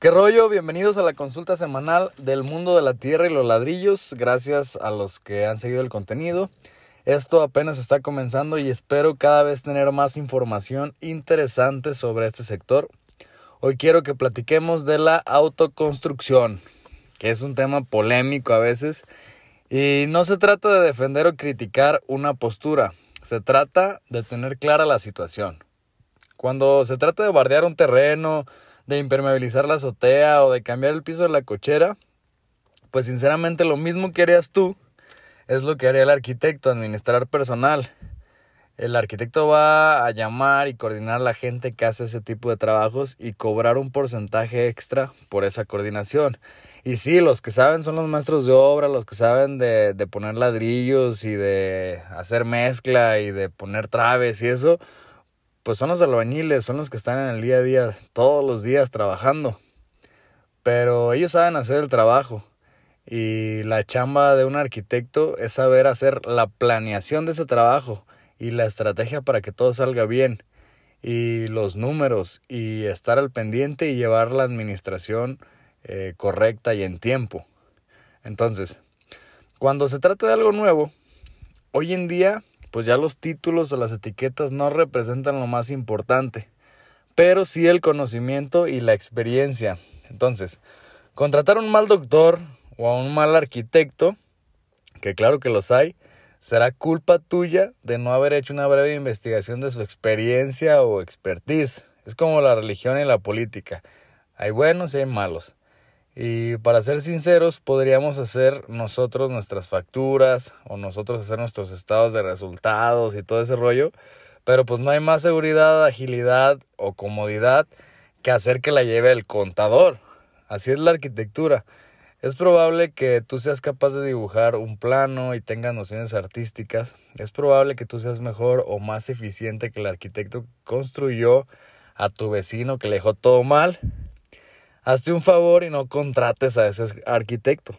¿Qué rollo? Bienvenidos a la consulta semanal del mundo de la tierra y los ladrillos. Gracias a los que han seguido el contenido. Esto apenas está comenzando y espero cada vez tener más información interesante sobre este sector. Hoy quiero que platiquemos de la autoconstrucción, que es un tema polémico a veces. Y no se trata de defender o criticar una postura, se trata de tener clara la situación. Cuando se trata de bardear un terreno, de impermeabilizar la azotea o de cambiar el piso de la cochera, pues sinceramente lo mismo que harías tú es lo que haría el arquitecto, administrar personal. El arquitecto va a llamar y coordinar a la gente que hace ese tipo de trabajos y cobrar un porcentaje extra por esa coordinación. Y sí, los que saben son los maestros de obra, los que saben de, de poner ladrillos y de hacer mezcla y de poner traves y eso, pues son los albañiles, son los que están en el día a día, todos los días trabajando. Pero ellos saben hacer el trabajo. Y la chamba de un arquitecto es saber hacer la planeación de ese trabajo y la estrategia para que todo salga bien. Y los números y estar al pendiente y llevar la administración eh, correcta y en tiempo. Entonces, cuando se trata de algo nuevo, hoy en día pues ya los títulos o las etiquetas no representan lo más importante, pero sí el conocimiento y la experiencia. Entonces, contratar a un mal doctor o a un mal arquitecto, que claro que los hay, será culpa tuya de no haber hecho una breve investigación de su experiencia o expertise. Es como la religión y la política. Hay buenos y hay malos. Y para ser sinceros, podríamos hacer nosotros nuestras facturas o nosotros hacer nuestros estados de resultados y todo ese rollo, pero pues no hay más seguridad, agilidad o comodidad que hacer que la lleve el contador. Así es la arquitectura. Es probable que tú seas capaz de dibujar un plano y tengas nociones artísticas. Es probable que tú seas mejor o más eficiente que el arquitecto que construyó a tu vecino que le dejó todo mal hazte un favor y no contrates a ese arquitecto.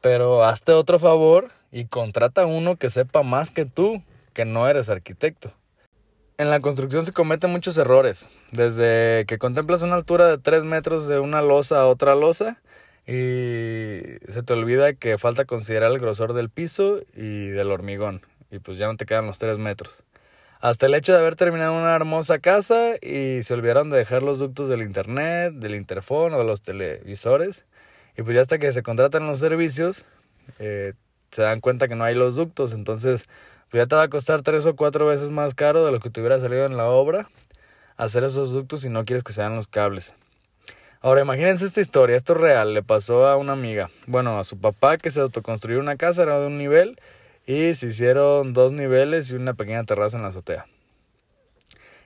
Pero hazte otro favor y contrata a uno que sepa más que tú, que no eres arquitecto. En la construcción se cometen muchos errores, desde que contemplas una altura de 3 metros de una losa a otra losa y se te olvida que falta considerar el grosor del piso y del hormigón y pues ya no te quedan los 3 metros hasta el hecho de haber terminado una hermosa casa y se olvidaron de dejar los ductos del internet, del interfón o de los televisores. Y pues ya hasta que se contratan los servicios, eh, se dan cuenta que no hay los ductos. Entonces, pues ya te va a costar tres o cuatro veces más caro de lo que te hubiera salido en la obra hacer esos ductos si no quieres que sean los cables. Ahora imagínense esta historia, esto es real, le pasó a una amiga, bueno, a su papá que se autoconstruyó una casa, era de un nivel, y se hicieron dos niveles y una pequeña terraza en la azotea.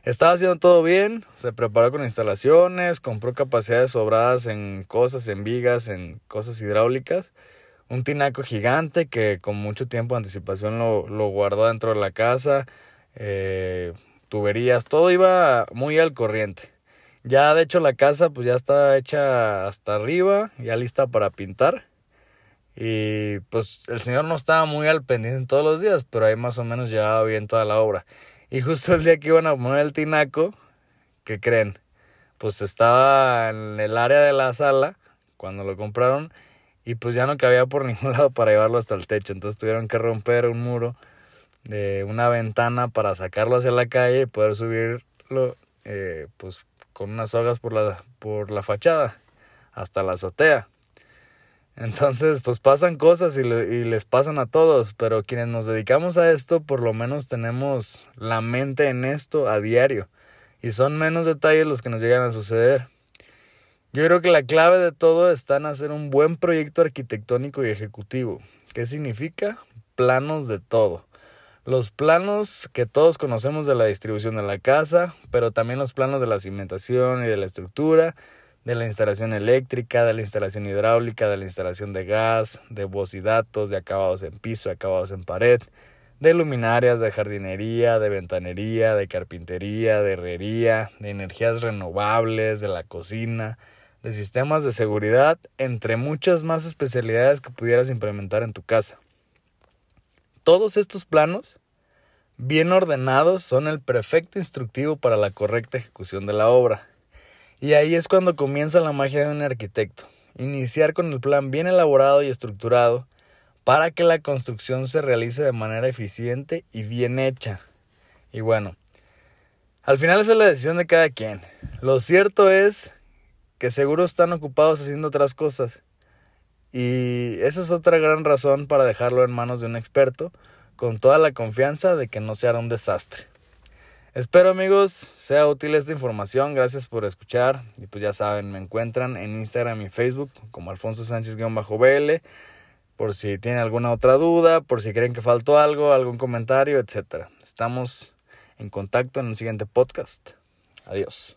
Estaba haciendo todo bien, se preparó con instalaciones, compró capacidades sobradas en cosas, en vigas, en cosas hidráulicas, un tinaco gigante que con mucho tiempo de anticipación lo, guardó dentro de la casa, eh, tuberías, todo iba muy al corriente. Ya de hecho la casa pues ya está hecha hasta arriba, ya lista para pintar. Y pues el señor no estaba muy al pendiente todos los días, pero ahí más o menos llevaba bien toda la obra. Y justo el día que iban a poner el tinaco, ¿qué creen? Pues estaba en el área de la sala cuando lo compraron y pues ya no cabía por ningún lado para llevarlo hasta el techo. Entonces tuvieron que romper un muro de una ventana para sacarlo hacia la calle y poder subirlo eh, pues con unas sogas por la, por la fachada hasta la azotea. Entonces, pues pasan cosas y, y, les pasan a todos, pero quienes nos dedicamos a esto, por lo menos tenemos la mente en esto a diario. Y son menos detalles los que nos llegan a suceder. Yo creo que la clave de todo está en hacer un buen proyecto arquitectónico y ejecutivo. ¿Qué significa? Planos de todo. Los planos que todos conocemos de la distribución de la casa, pero también los planos de la cimentación y de la estructura, de la instalación eléctrica, de la instalación hidráulica, de la instalación de gas, de voz y datos, de acabados en piso, acabados en pared, de luminarias, de jardinería, de ventanería, de carpintería, de herrería, de energías renovables, de la cocina, de sistemas de seguridad, entre muchas más especialidades que pudieras implementar en tu casa. Todos estos planos, bien ordenados, son el perfecto instructivo para la correcta ejecución de la obra. Y ahí es cuando comienza la magia de un arquitecto. Iniciar con el plan bien elaborado y estructurado para que la construcción se realice de manera eficiente y bien hecha. Y bueno, al final es la decisión de cada quien. Lo cierto es que seguro están ocupados haciendo otras cosas. Y esa es otra gran razón para dejarlo en manos de un experto, con toda la confianza de que no se hará un desastre. Espero amigos sea útil esta información, gracias por escuchar y pues ya saben, me encuentran en Instagram y Facebook como Alfonso Sánchez-BL por si tienen alguna otra duda, por si creen que faltó algo, algún comentario, etc. Estamos en contacto en un siguiente podcast. Adiós.